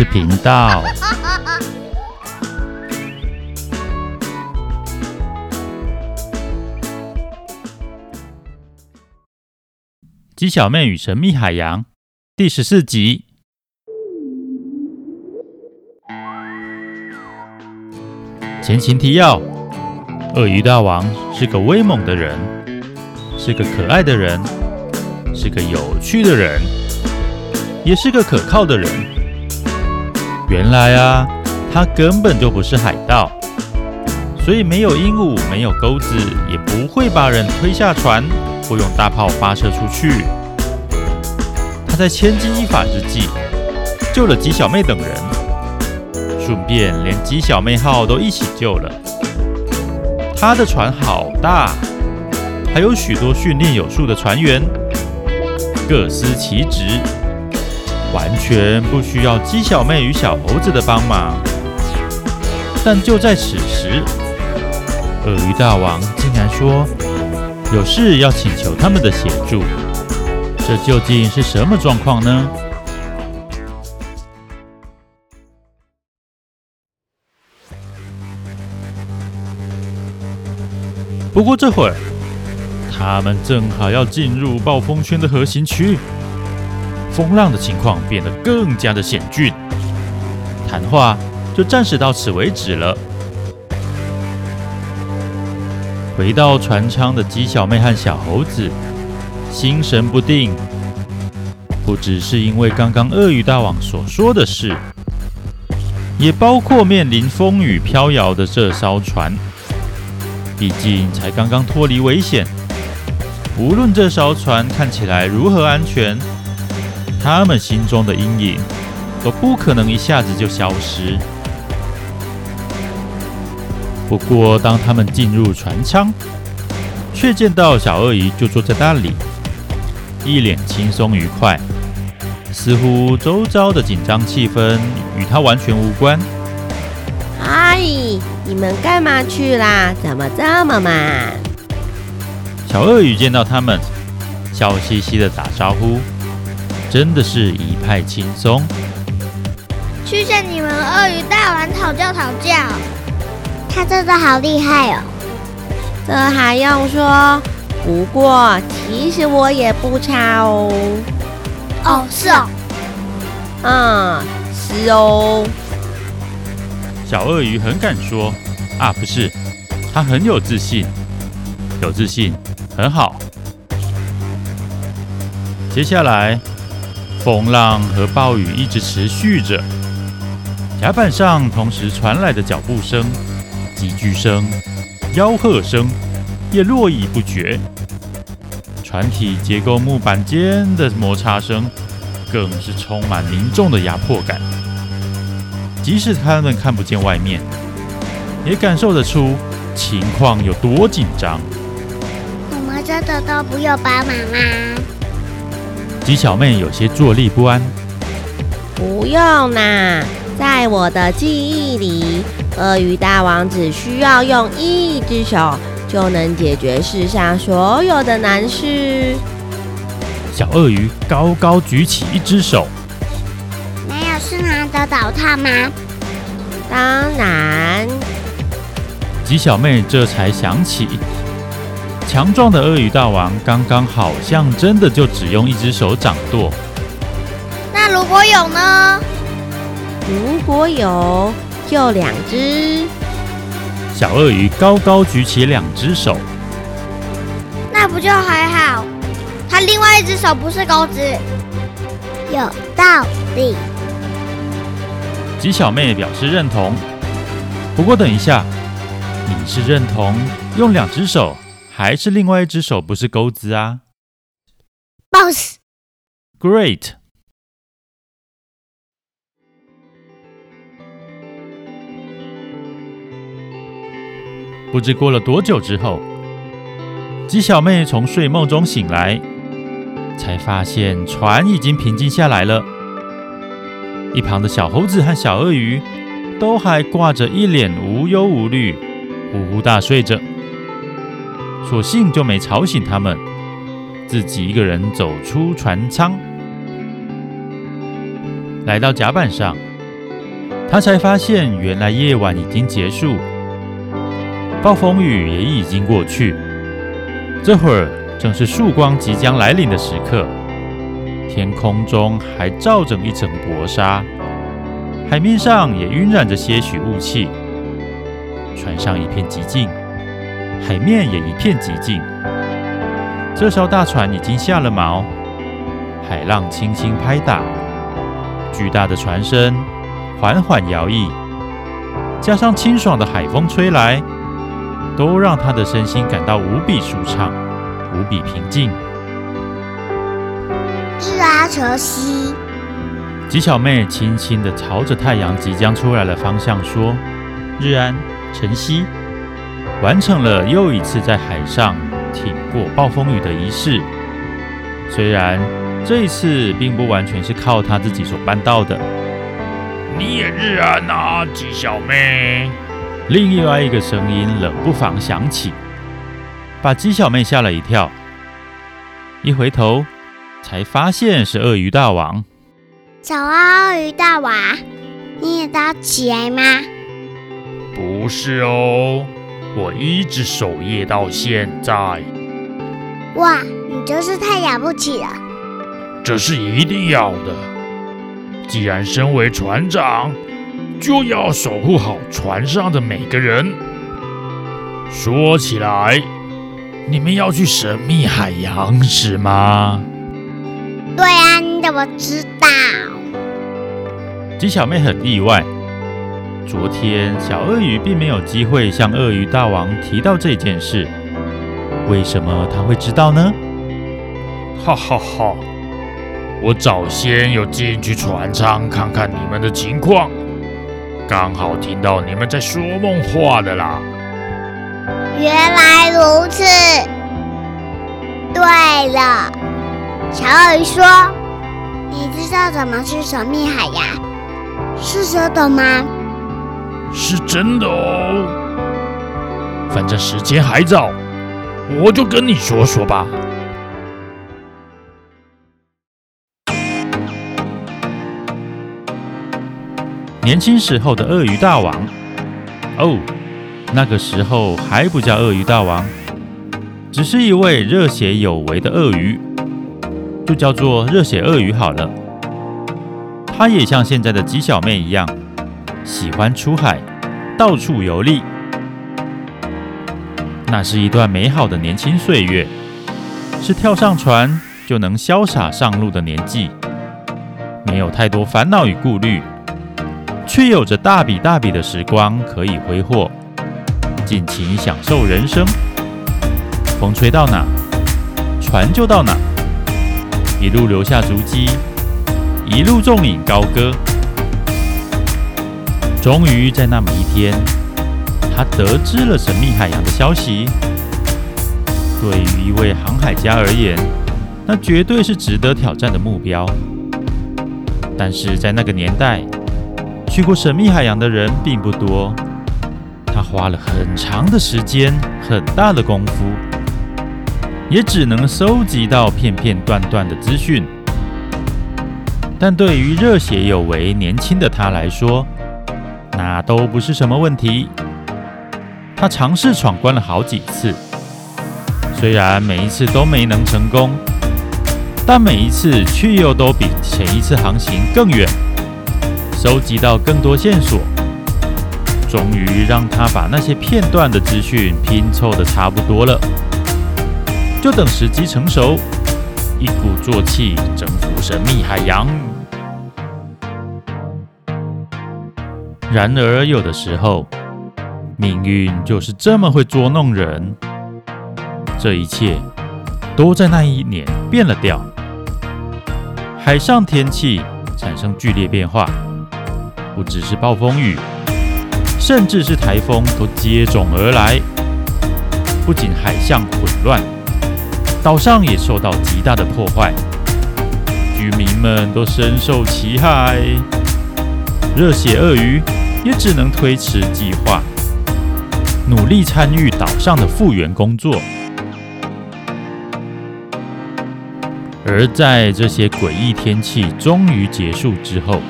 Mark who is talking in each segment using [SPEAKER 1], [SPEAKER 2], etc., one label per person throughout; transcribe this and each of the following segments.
[SPEAKER 1] 事频道。鸡小妹与神秘海洋第十四集。前情提要：鳄鱼大王是个威猛的人，是个可爱的人，是个有趣的人。也是个可靠的人。原来啊，他根本就不是海盗，所以没有鹦鹉，没有钩子，也不会把人推下船或用大炮发射出去。他在千钧一发之际救了鸡小妹等人，顺便连鸡小妹号都一起救了。他的船好大，还有许多训练有素的船员，各司其职。完全不需要鸡小妹与小猴子的帮忙，但就在此时，鳄鱼大王竟然说有事要请求他们的协助。这究竟是什么状况呢？不过这会儿，他们正好要进入暴风圈的核心区。风浪的情况变得更加的险峻，谈话就暂时到此为止了。回到船舱的鸡小妹和小猴子心神不定，不只是因为刚刚鳄鱼大王所说的事，也包括面临风雨飘摇的这艘船。毕竟才刚刚脱离危险，无论这艘船看起来如何安全。他们心中的阴影都不可能一下子就消失。不过，当他们进入船舱，却见到小鳄鱼就坐在那里，一脸轻松愉快，似乎周遭的紧张气氛与他完全无关。
[SPEAKER 2] 嗨，你们干嘛去啦？怎么这么慢？
[SPEAKER 1] 小鳄鱼见到他们，笑嘻嘻的打招呼。真的是一派轻松。
[SPEAKER 3] 去向你们鳄鱼大王讨教讨教，他真的好厉害哦。
[SPEAKER 2] 这还用说？不过其实我也不差哦。
[SPEAKER 3] 哦，是哦。
[SPEAKER 2] 嗯，是哦。
[SPEAKER 1] 小鳄鱼很敢说啊，不是，他很有自信，有自信很好。接下来。风浪和暴雨一直持续着，甲板上同时传来的脚步声、急剧声、吆喝声也络绎不绝。船体结构木板间的摩擦声更是充满凝重的压迫感。即使他们看不见外面，也感受得出情况有多紧张。
[SPEAKER 3] 我们真的都不用帮忙吗？
[SPEAKER 1] 鸡小妹有些坐立不安。
[SPEAKER 2] 不用啦，在我的记忆里，鳄鱼大王只需要用一只手就能解决世上所有的难事。
[SPEAKER 1] 小鳄鱼高高举起一只手。
[SPEAKER 3] 没有是难得倒他吗？
[SPEAKER 2] 当然。
[SPEAKER 1] 吉小妹这才想起。强壮的鳄鱼大王刚刚好像真的就只用一只手掌舵。
[SPEAKER 3] 那如果有呢？
[SPEAKER 2] 如果有，就两只。
[SPEAKER 1] 小鳄鱼高高举起两只手。
[SPEAKER 3] 那不就还好？他另外一只手不是钩子。有道理。
[SPEAKER 1] 吉小妹表示认同。不过等一下，你是认同用两只手？还是另外一只手不是钩子啊？Boss，Great。不知过了多久之后，鸡小妹从睡梦中醒来，才发现船已经平静下来了。一旁的小猴子和小鳄鱼都还挂着一脸无忧无虑，呼呼大睡着。索性就没吵醒他们，自己一个人走出船舱，来到甲板上，他才发现原来夜晚已经结束，暴风雨也已经过去。这会儿正是曙光即将来临的时刻，天空中还罩着一层薄纱，海面上也晕染着些许雾气。船上一片寂静，海面也一片寂静。这艘大船已经下了锚，海浪轻轻拍打，巨大的船身缓缓摇曳，加上清爽的海风吹来，都让他的身心感到无比舒畅，无比平静。
[SPEAKER 3] 日啊，晨曦。
[SPEAKER 1] 吉小妹轻轻地朝着太阳即将出来的方向说：“日安，晨曦。”完成了又一次在海上。挺过暴风雨的仪式，虽然这一次并不完全是靠他自己所办到的。
[SPEAKER 4] 你也日安啊，鸡小妹！
[SPEAKER 1] 另外一个声音冷不防响起，把鸡小妹吓了一跳。一回头，才发现是鳄鱼大王。
[SPEAKER 3] 早啊，鳄鱼大王，你也早起来吗？
[SPEAKER 4] 不是哦。我一直守夜到现在。
[SPEAKER 3] 哇，你真是太了不起了！
[SPEAKER 4] 这是一定要的。既然身为船长，就要守护好船上的每个人。说起来，你们要去神秘海洋是吗？
[SPEAKER 3] 对啊，你怎么知道？
[SPEAKER 1] 鸡小妹很意外。昨天，小鳄鱼并没有机会向鳄鱼大王提到这件事。为什么他会知道呢？
[SPEAKER 4] 哈哈哈！我早先有进去船舱看看你们的情况，刚好听到你们在说梦话的啦。
[SPEAKER 3] 原来如此。对了，小鳄鱼说：“你知道怎么去神秘海洋？是真的吗？”
[SPEAKER 4] 是真的哦，反正时间还早，我就跟你说说吧。
[SPEAKER 1] 年轻时候的鳄鱼大王，哦，那个时候还不叫鳄鱼大王，只是一位热血有为的鳄鱼，就叫做热血鳄鱼好了。他也像现在的鸡小妹一样。喜欢出海，到处游历，那是一段美好的年轻岁月，是跳上船就能潇洒上路的年纪，没有太多烦恼与顾虑，却有着大笔大笔的时光可以挥霍，尽情享受人生。风吹到哪，船就到哪，一路留下足迹，一路纵饮高歌。终于在那么一天，他得知了神秘海洋的消息。对于一位航海家而言，那绝对是值得挑战的目标。但是在那个年代，去过神秘海洋的人并不多。他花了很长的时间，很大的功夫，也只能收集到片片段段的资讯。但对于热血有为、年轻的他来说，那都不是什么问题。他尝试闯关了好几次，虽然每一次都没能成功，但每一次却又都比前一次航行更远，收集到更多线索，终于让他把那些片段的资讯拼凑得差不多了。就等时机成熟，一鼓作气征服神秘海洋。然而，有的时候，命运就是这么会捉弄人。这一切都在那一年变了调，海上天气产生剧烈变化，不只是暴风雨，甚至是台风都接踵而来。不仅海象混乱，岛上也受到极大的破坏，居民们都深受其害。热血鳄鱼。也只能推迟计划，努力参与岛上的复原工作。而在这些诡异天气终于结束之后，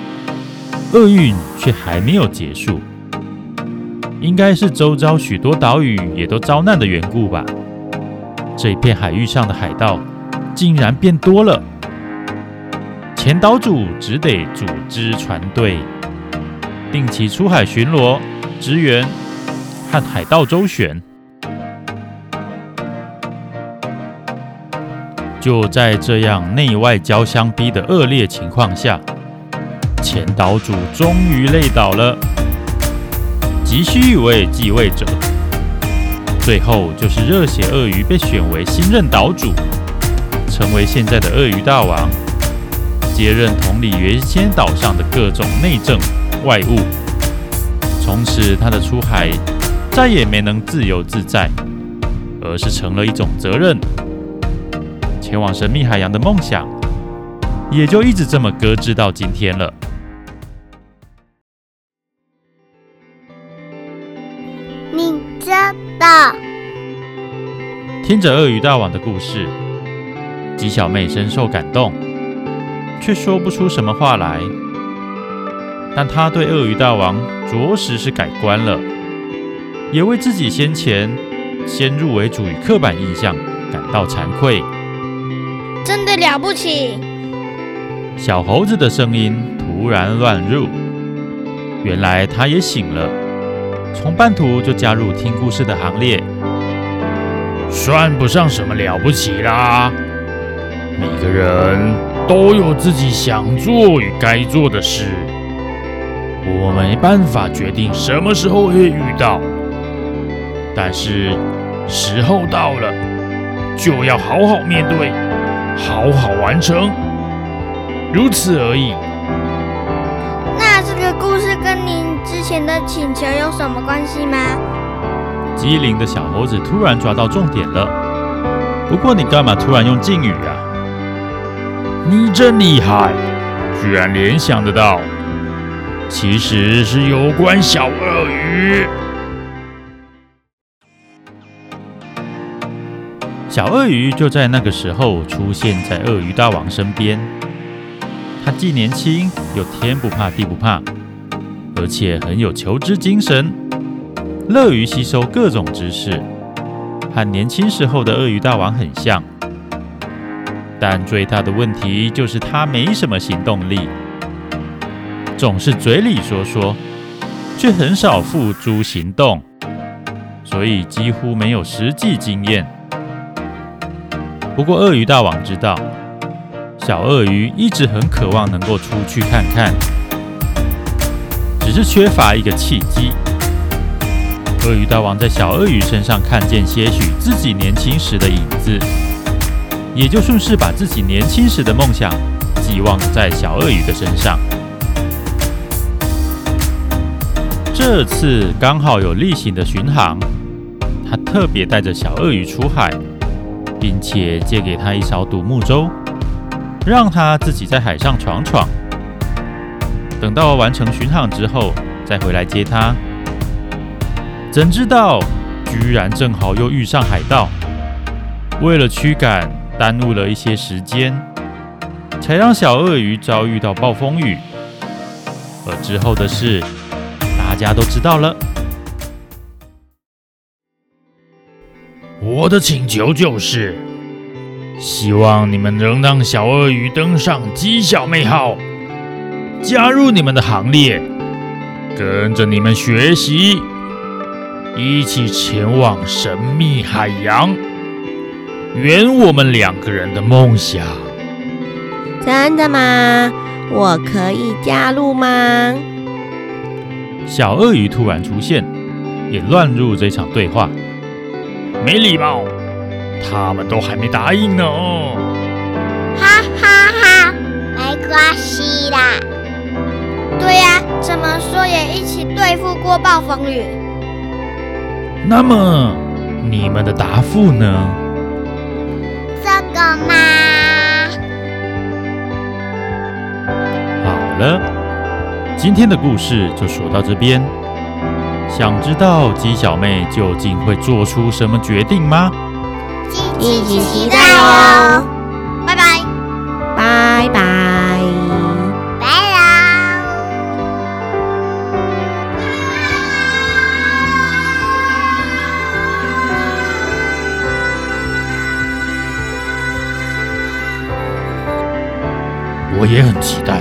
[SPEAKER 1] 厄运却还没有结束，应该是周遭许多岛屿也都遭难的缘故吧。这一片海域上的海盗竟然变多了，前岛主只得组织船队，定期出海巡逻、支援和海盗周旋。就在这样内外交相逼的恶劣情况下，前岛主终于累倒了，急需一位继位者。最后就是热血鳄鱼被选为新任岛主，成为现在的鳄鱼大王，接任统领原先岛上的各种内政外物。从此，他的出海再也没能自由自在，而是成了一种责任。前往神秘海洋的梦想，也就一直这么搁置到今天了。
[SPEAKER 3] 你真的？
[SPEAKER 1] 听着鳄鱼大王的故事，鸡小妹深受感动，却说不出什么话来。但他对鳄鱼大王着实是改观了，也为自己先前先入为主与刻板印象感到惭愧。
[SPEAKER 3] 真的了不起！
[SPEAKER 1] 小猴子的声音突然乱入，原来他也醒了，从半途就加入听故事的行列。
[SPEAKER 4] 算不上什么了不起啦，每个人都有自己想做与该做的事，我没办法决定什么时候会遇到，但是时候到了，就要好好面对。好好完成，如此而已。
[SPEAKER 3] 那这个故事跟您之前的请求有什么关系吗？
[SPEAKER 1] 机灵的小猴子突然抓到重点了。不过你干嘛突然用敬语啊？
[SPEAKER 4] 你真厉害，居然联想得到。其实是有关小鳄鱼。
[SPEAKER 1] 小鳄鱼就在那个时候出现在鳄鱼大王身边。他既年轻又天不怕地不怕，而且很有求知精神，乐于吸收各种知识，和年轻时候的鳄鱼大王很像。但最大的问题就是他没什么行动力，总是嘴里说说，却很少付诸行动，所以几乎没有实际经验。不过，鳄鱼大王知道，小鳄鱼一直很渴望能够出去看看，只是缺乏一个契机。鳄鱼大王在小鳄鱼身上看见些许自己年轻时的影子，也就顺势把自己年轻时的梦想寄望在小鳄鱼的身上。这次刚好有例行的巡航，他特别带着小鳄鱼出海。并且借给他一艘独木舟，让他自己在海上闯闯。等到完成巡航之后，再回来接他。怎知道，居然正好又遇上海盗。为了驱赶，耽误了一些时间，才让小鳄鱼遭遇到暴风雨。而之后的事，家都知道了。
[SPEAKER 4] 我的请求就是，希望你们能让小鳄鱼登上鸡小妹号，加入你们的行列，跟着你们学习，一起前往神秘海洋，圆我们两个人的梦想。
[SPEAKER 2] 真的吗？我可以加入吗？
[SPEAKER 1] 小鳄鱼突然出现，也乱入这场对话。
[SPEAKER 4] 没礼貌，他们都还没答应呢。
[SPEAKER 3] 哈哈哈，没关系啦。对呀，怎么说也一起对付过暴风雨。
[SPEAKER 1] 那么，你们的答复呢？
[SPEAKER 3] 这个嘛。
[SPEAKER 1] 好了，今天的故事就说到这边。想知道鸡小妹究竟会做出什么决定吗？
[SPEAKER 3] 敬请期待哦！
[SPEAKER 2] 拜拜，
[SPEAKER 3] 拜拜。
[SPEAKER 1] 我也很期待。